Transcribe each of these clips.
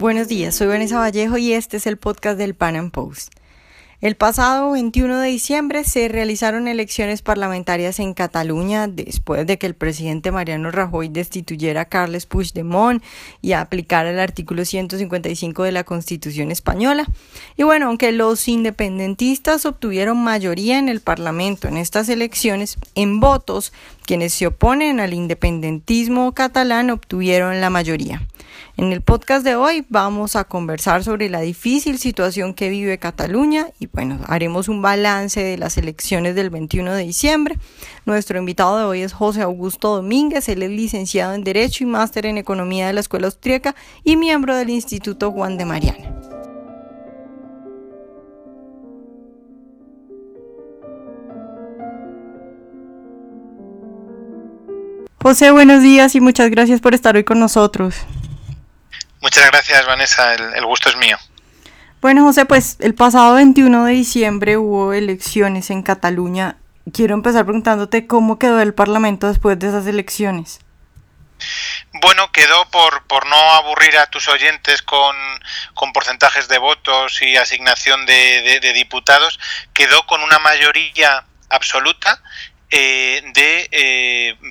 Buenos días, soy Vanessa Vallejo y este es el podcast del Pan Am Post. El pasado 21 de diciembre se realizaron elecciones parlamentarias en Cataluña después de que el presidente Mariano Rajoy destituyera a Carles Puigdemont y aplicara el artículo 155 de la Constitución española. Y bueno, aunque los independentistas obtuvieron mayoría en el Parlamento en estas elecciones, en votos, quienes se oponen al independentismo catalán obtuvieron la mayoría. En el podcast de hoy vamos a conversar sobre la difícil situación que vive Cataluña y bueno, haremos un balance de las elecciones del 21 de diciembre. Nuestro invitado de hoy es José Augusto Domínguez, él es licenciado en Derecho y máster en Economía de la Escuela Austríaca y miembro del Instituto Juan de Mariana. José, buenos días y muchas gracias por estar hoy con nosotros. Muchas gracias, Vanessa. El, gusto es mío. Bueno, José, pues el pasado 21 de diciembre hubo elecciones en Cataluña. Quiero empezar preguntándote cómo quedó el Parlamento después de esas elecciones. Bueno, quedó por, por no aburrir a tus oyentes con, porcentajes de votos y asignación de diputados, quedó con una mayoría absoluta eh, de eh,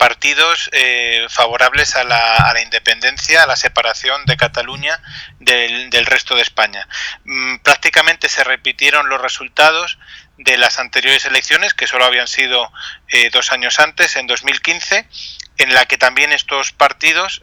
partidos eh, favorables a la, a la, independencia, a la separación de Cataluña del, resto de España. Mm, prácticamente se repitieron los resultados de las anteriores elecciones, que solo habían sido dos años antes, en 2015, en la que también estos partidos,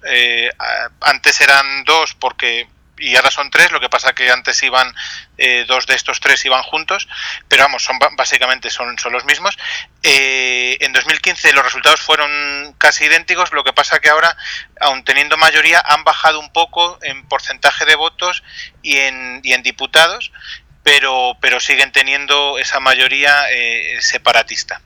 antes eran dos porque y ahora son tres, lo que pasa que antes iban eh, dos de estos tres iban juntos, pero vamos, son básicamente son, son los mismos. Eh, en 2015 los resultados fueron casi idénticos, lo que pasa que ahora, aun teniendo mayoría, han bajado un poco en porcentaje de votos y en, y en diputados, pero, pero siguen teniendo esa mayoría eh, separatista.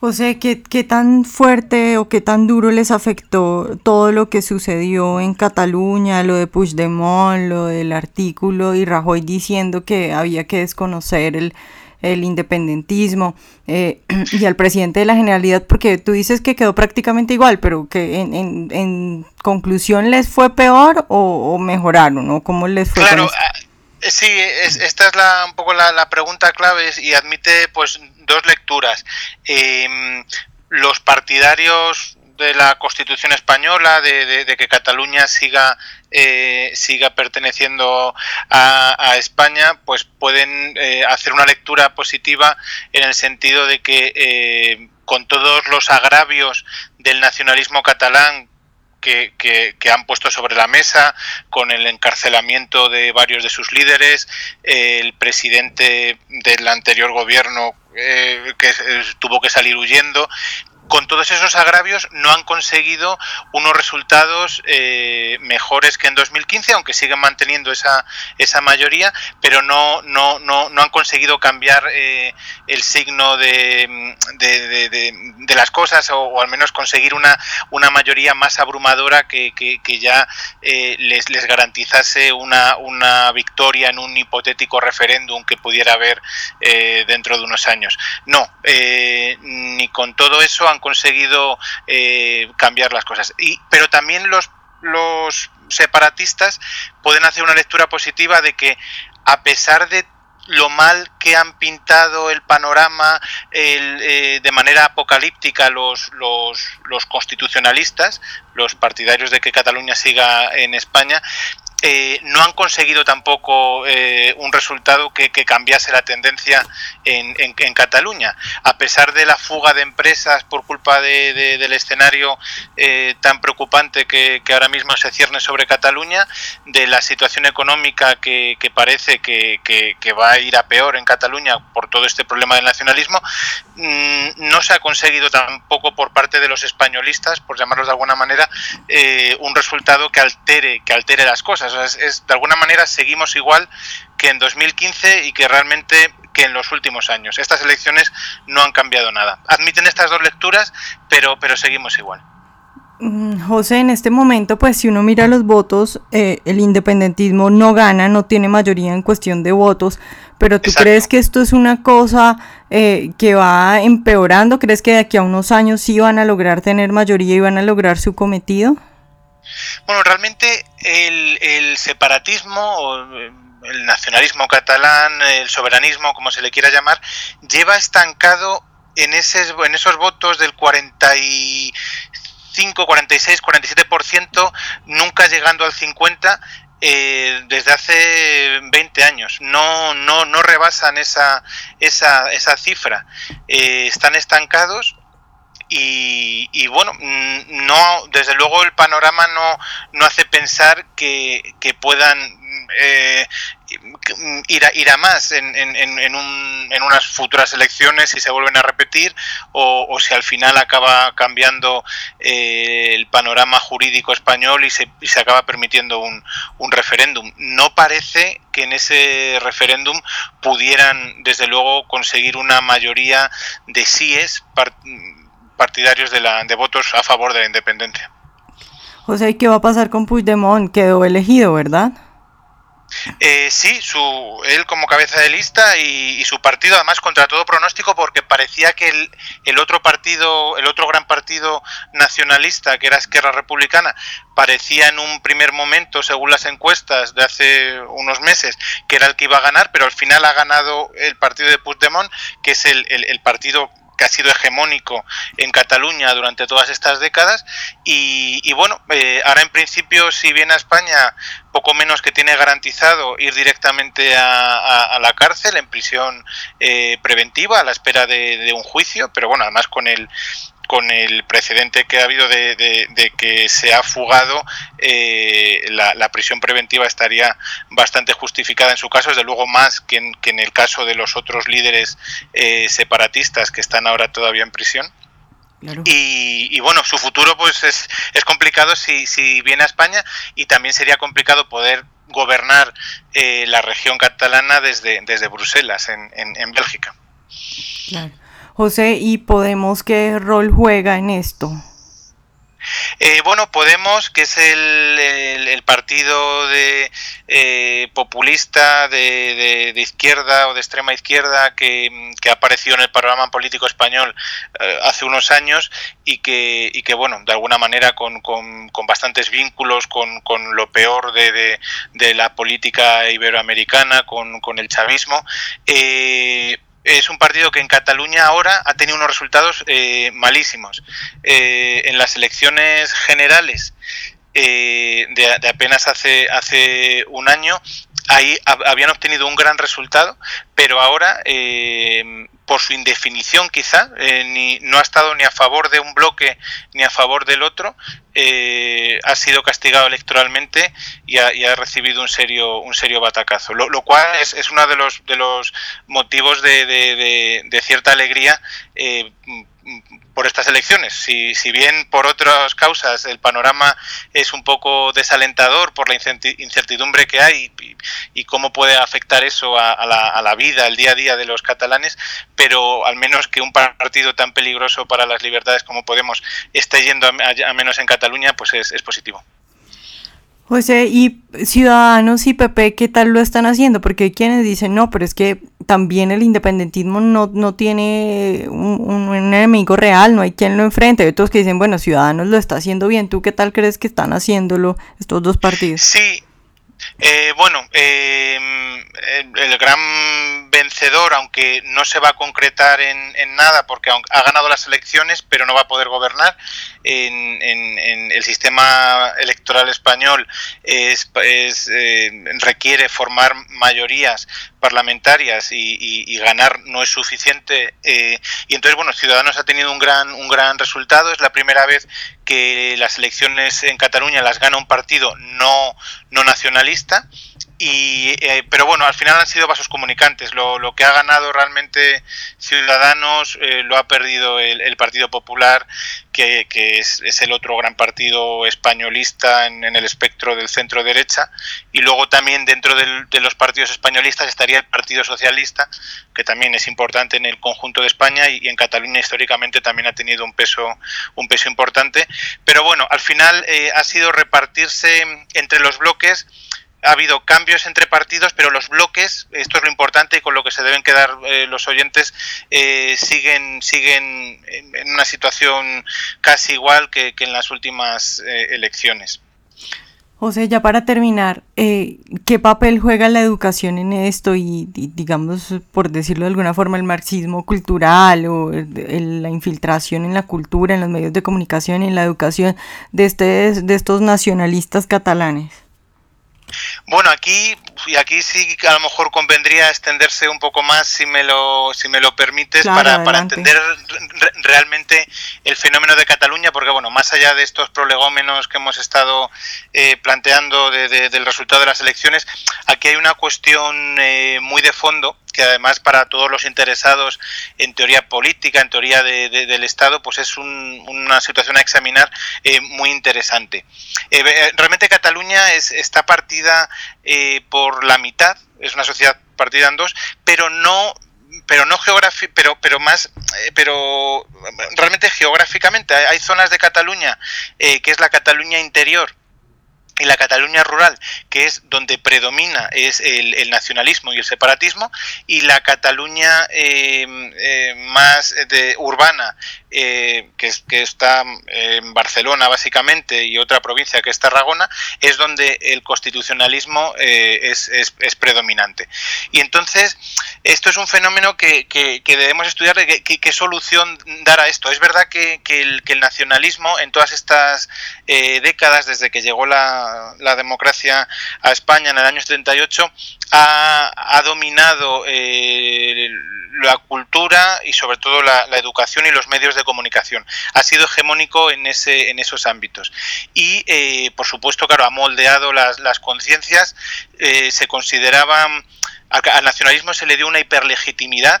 José, ¿qué, ¿qué tan fuerte o qué tan duro les afectó todo lo que sucedió en Cataluña, lo de Puigdemont, lo del artículo y Rajoy diciendo que había que desconocer el, el independentismo eh, y al presidente de la Generalidad, porque tú dices que quedó prácticamente igual, pero que en, en, en conclusión les fue peor o, o mejoraron, o cómo les fue. Claro, eh, sí, es, esta es la, un poco la, la pregunta clave y admite pues dos lecturas. Em, los partidarios de la Constitución española, de, que Cataluña siga eh, siga perteneciendo a, España, pues pueden eh, hacer una lectura positiva en el sentido de que eh, con todos los agravios del nacionalismo catalán que, han puesto sobre la mesa, con el encarcelamiento de varios de sus líderes, el presidente del anterior gobierno eh, que tuvo que salir huyendo con todos esos agravios no han conseguido unos resultados eh, mejores que en 2015, aunque siguen manteniendo esa, esa mayoría, pero no, no, no, no han conseguido cambiar eh, el signo de, de, las cosas o, al menos conseguir una, una mayoría más abrumadora que, que, ya eh, les, les garantizase una, una victoria en un hipotético referéndum que pudiera haber dentro de unos años. No, ni con todo eso han conseguido eh, cambiar las cosas. Y, pero también los, los separatistas pueden hacer una lectura positiva de que a pesar de lo mal que han pintado el panorama eh, de manera apocalíptica los, los, los, constitucionalistas, los partidarios de que Cataluña siga en España, eh, no han conseguido tampoco eh, un resultado que, cambiase la tendencia en, en, Cataluña. A pesar de la fuga de empresas por culpa de, del escenario eh, tan preocupante que, ahora mismo se cierne sobre Cataluña, de la situación económica que, parece que, va a ir a peor en Cataluña por todo este problema del nacionalismo, mm, no se ha conseguido tampoco por parte de los españolistas, por llamarlos de alguna manera, un resultado que altere, que altere las cosas es, de alguna manera seguimos igual que en 2015 y que realmente que en los últimos años. Estas elecciones no han cambiado nada. Admiten estas dos lecturas, pero, pero seguimos igual. Mm, José, en este momento, pues si uno mira los votos, eh, el independentismo no gana, no tiene mayoría en cuestión de votos, pero ¿tú crees que esto es una cosa eh, que va empeorando? ¿Crees que de aquí a unos años sí van a lograr tener mayoría y van a lograr su cometido? Bueno, realmente el, separatismo o el nacionalismo catalán, el soberanismo, como se le quiera llamar, lleva estancado en esos votos del 45, 46, 47%, nunca llegando al 50%. Eh, desde hace 20 años no no no rebasan esa esa, esa cifra eh, están estancados y, bueno, mm, no, desde luego el panorama no, no hace pensar que, que puedan eh, ir, a, ir a más en, en, en, un, en, unas futuras elecciones si se vuelven a repetir o, si al final acaba cambiando eh, el panorama jurídico español y se, y se acaba permitiendo un, un referéndum. No parece que en ese referéndum pudieran, desde luego, conseguir una mayoría de síes partidarios de, la, de votos a favor de la independencia. José, ¿y qué va a pasar con Puigdemont? Quedó elegido, ¿verdad? Eh, sí, su, él como cabeza de lista y, su partido, además contra todo pronóstico, porque parecía que el, el, otro partido, el otro gran partido nacionalista, que era Esquerra Republicana, parecía en un primer momento, según las encuestas de hace unos meses, que era el que iba a ganar, pero al final ha ganado el partido de Puigdemont, que es el, el, el partido que ha sido hegemónico en Cataluña durante todas estas décadas. Y, bueno, eh, ahora en principio si viene a España poco menos que tiene garantizado ir directamente a, la cárcel en prisión eh, preventiva a la espera de, un juicio, pero bueno, además con el con el precedente que ha habido de, que se ha fugado, eh, la, prisión preventiva estaría bastante justificada en su caso, desde luego más que en, el caso de los otros líderes eh, separatistas que están ahora todavía en prisión. Y, bueno, su futuro pues es, es complicado si, si, viene a España y también sería complicado poder gobernar eh, la región catalana desde, desde Bruselas, en, en, en Bélgica. Claro. José, ¿y Podemos qué rol juega en esto? Eh, bueno, Podemos, que es el, partido de eh, populista de, izquierda o de extrema izquierda que, ha aparecido en el programa político español eh, hace unos años y que, y que, bueno, de alguna manera con, con, bastantes vínculos con, con lo peor de, de, la política iberoamericana, con, con el chavismo, es un partido que en Cataluña ahora ha tenido unos resultados eh, malísimos. Eh, en las elecciones generales eh, de, apenas hace, hace un año, ahí habían obtenido un gran resultado, pero ahora, por su indefinición quizá, ni, no ha estado ni a favor de un bloque ni a favor del otro, eh, ha sido castigado electoralmente y ha, recibido un serio un serio batacazo. Lo, cual es, es, uno de los de los motivos de, de, cierta alegría eh, por estas elecciones. Si, si, bien por otras causas el panorama es un poco desalentador por la incertidumbre que hay y, cómo puede afectar eso a, la, a, la, vida, al día a día de los catalanes, pero al menos que un partido tan peligroso para las libertades como Podemos esté yendo a, menos en Cataluña, pues es, positivo. José, ¿y Ciudadanos y PP qué tal lo están haciendo? Porque hay quienes dicen, no, pero es que también el independentismo no, no tiene un, enemigo real, no hay quien lo enfrente. Hay otros que dicen, bueno, Ciudadanos lo está haciendo bien. ¿Tú qué tal crees que están haciéndolo estos dos partidos? Sí, eh, bueno, eh, el, gran vencedor, aunque no se va a concretar en, nada porque ha ganado las elecciones, pero no va a poder gobernar, en, el sistema electoral español es, eh, requiere formar mayorías parlamentarias y, ganar no es suficiente y entonces bueno Ciudadanos ha tenido un gran un gran resultado. Es la primera vez que las elecciones en Cataluña las gana un partido no no nacionalista y, eh, pero bueno, al final han sido vasos comunicantes. Lo, lo que ha ganado realmente Ciudadanos eh, lo ha perdido el, Partido Popular, que, es, el otro gran partido españolista en, el espectro del centro derecha. Y luego también dentro de los partidos españolistas estaría el Partido Socialista, que también es importante en el conjunto de España y, en Cataluña históricamente también ha tenido un peso, un peso importante. Pero bueno, al final eh, ha sido repartirse entre los bloques ha habido cambios entre partidos, pero los bloques, esto es lo importante y con lo que se deben quedar eh, los oyentes, eh, siguen, siguen en, una situación casi igual que, en las últimas eh, elecciones. José, ya para terminar, eh, ¿qué papel juega la educación en esto y, digamos, por decirlo de alguna forma, el marxismo cultural o la infiltración en la cultura, en los medios de comunicación en la educación de, este, de estos nacionalistas catalanes? Bueno, aquí y aquí sí a lo mejor convendría extenderse un poco más, si me lo, si me lo permites, para, para, entender realmente el fenómeno de Cataluña, porque bueno, más allá de estos prolegómenos que hemos estado eh, planteando del resultado de las elecciones, aquí hay una cuestión eh, muy de fondo que además para todos los interesados en teoría política, en teoría del Estado, pues es una situación a examinar eh, muy interesante. Eh, realmente Cataluña es, está partida eh, por la mitad, es una sociedad partida en dos, pero no pero no geográfica, pero pero más pero realmente geográficamente hay, zonas de Cataluña que es la Cataluña interior y la Cataluña rural, que es donde predomina es el, nacionalismo y el separatismo, y la Cataluña eh, eh, más urbana, eh, que, que, está en Barcelona básicamente y otra provincia que es Tarragona, es donde el constitucionalismo es, es, predominante. Y entonces, esto es un fenómeno que, que, debemos estudiar, qué solución dar a esto. Es verdad que, el, el nacionalismo en todas estas décadas, desde que llegó la la, democracia a España en el año 78, ha, ha dominado eh, la cultura y sobre todo la, educación y los medios de comunicación. Ha sido hegemónico en, ese, en esos ámbitos. Y, eh, por supuesto, claro, ha moldeado las, conciencias. Eh, se consideraban al nacionalismo se le dio una hiperlegitimidad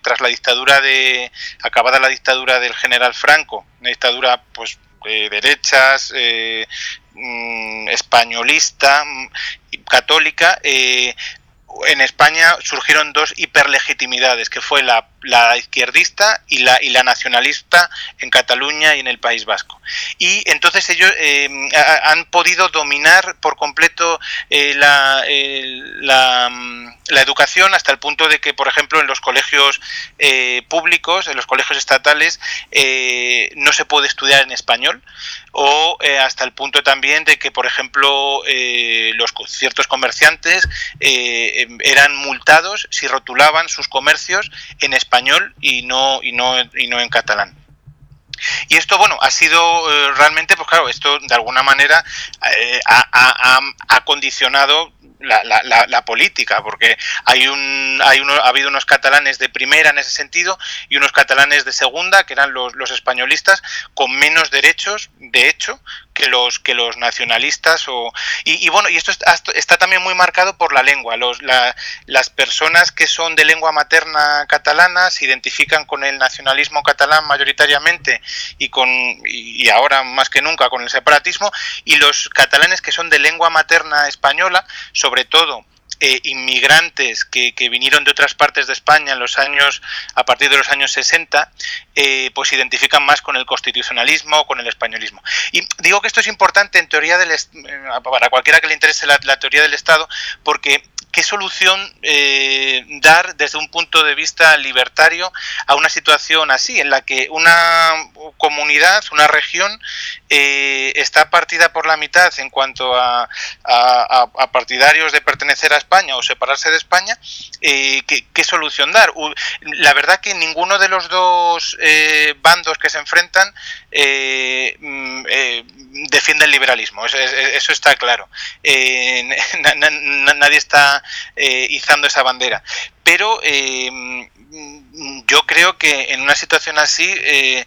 tras la dictadura de acabada la dictadura del general Franco una dictadura pues derechas Mm, españolista, mm, católica, eh, en España surgieron dos hiperlegitimidades, que fue la, izquierdista y la, y la nacionalista en Cataluña y en el País Vasco. Y entonces ellos eh, han podido dominar por completo eh, la, la, la, educación hasta el punto de que, por ejemplo, en los colegios eh, públicos, en los colegios estatales, no se puede estudiar en español o hasta el punto también de que, por ejemplo, los ciertos comerciantes eran multados si rotulaban sus comercios en español y no, y no, y no en catalán. Y esto, bueno, ha sido eh, realmente, pues claro, esto de alguna manera eh, ha, condicionado la, política, porque hay un, hay uno, ha habido unos catalanes de primera en ese sentido y unos catalanes de segunda, que eran los, los españolistas, con menos derechos, de hecho, que los que los nacionalistas o y, bueno y esto está, también muy marcado por la lengua. Los las personas que son de lengua materna catalana se identifican con el nacionalismo catalán mayoritariamente y con y ahora más que nunca con el separatismo y los catalanes que son de lengua materna española sobre todo eh, inmigrantes que, vinieron de otras partes de España en los años, a partir de los años 60, eh, pues se identifican más con el constitucionalismo, con el españolismo. Y digo que esto es importante en teoría del, eh, para cualquiera que le interese la teoría del Estado, porque qué solución eh, dar desde un punto de vista libertario a una situación así, en la que una comunidad, una región, eh, está partida por la mitad en cuanto a, partidarios de pertenecer a España o separarse de España, eh, ¿qué, solución dar? La verdad que ninguno de los dos bandos que se enfrentan mm, defiende el liberalismo, eso, está claro. nadie está eh, izando esa bandera. Pero eh, yo creo que en una situación así eh,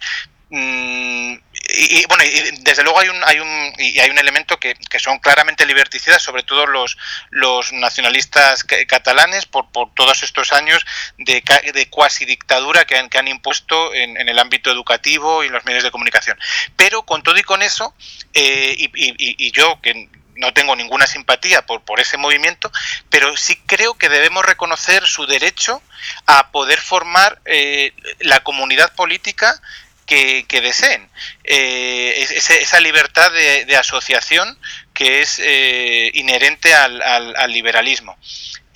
mm, y, bueno desde luego hay un hay un y hay un elemento que, son claramente liberticidas sobre todo los los nacionalistas catalanes por, por todos estos años de, de cuasi dictadura que han, que han impuesto en, en, el ámbito educativo y en los medios de comunicación pero con todo y con eso y, y, yo que no tengo ninguna simpatía por, por ese movimiento, pero sí creo que debemos reconocer su derecho a poder formar eh, la comunidad política que, deseen. Eh, esa libertad de, asociación que es eh, inherente al, liberalismo.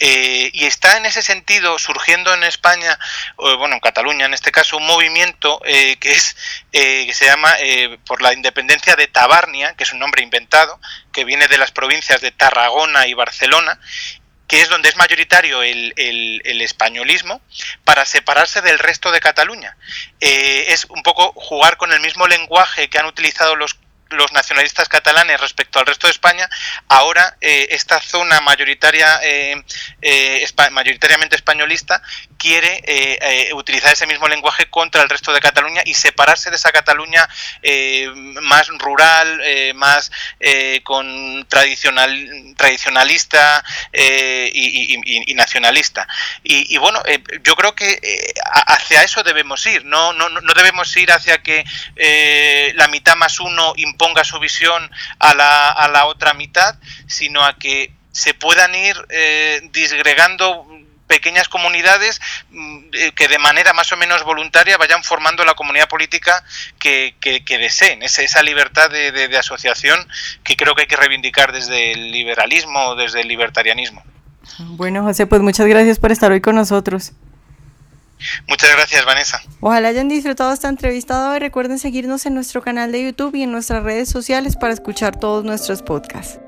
Eh, y está en ese sentido surgiendo en España, bueno, en Cataluña en este caso, un movimiento que es que se llama por la independencia de Tabarnia, que es un nombre inventado, que viene de las provincias de Tarragona y Barcelona que es donde es mayoritario el, españolismo, para separarse del resto de Cataluña. es un poco jugar con el mismo lenguaje que han utilizado los los nacionalistas catalanes respecto al resto de España, ahora eh, esta zona mayoritaria, eh, eh, mayoritariamente españolista quiere utilizar ese mismo lenguaje contra el resto de Cataluña y separarse de esa Cataluña más rural, más con tradicional, tradicionalista y, nacionalista. Y, bueno, yo creo que hacia eso debemos ir, no, no, no debemos ir hacia que la mitad más uno ponga su visión a la, a la otra mitad, sino a que se puedan ir eh, disgregando pequeñas comunidades mm, eh, que de manera más o menos voluntaria vayan formando la comunidad política que, que, deseen, esa, esa libertad de, asociación que creo que hay que reivindicar desde el liberalismo, desde el libertarianismo. Bueno, José, pues muchas gracias por estar hoy con nosotros. Muchas gracias, Vanessa. Ojalá hayan disfrutado esta entrevista y recuerden seguirnos en nuestro canal de YouTube y en nuestras redes sociales para escuchar todos nuestros podcasts.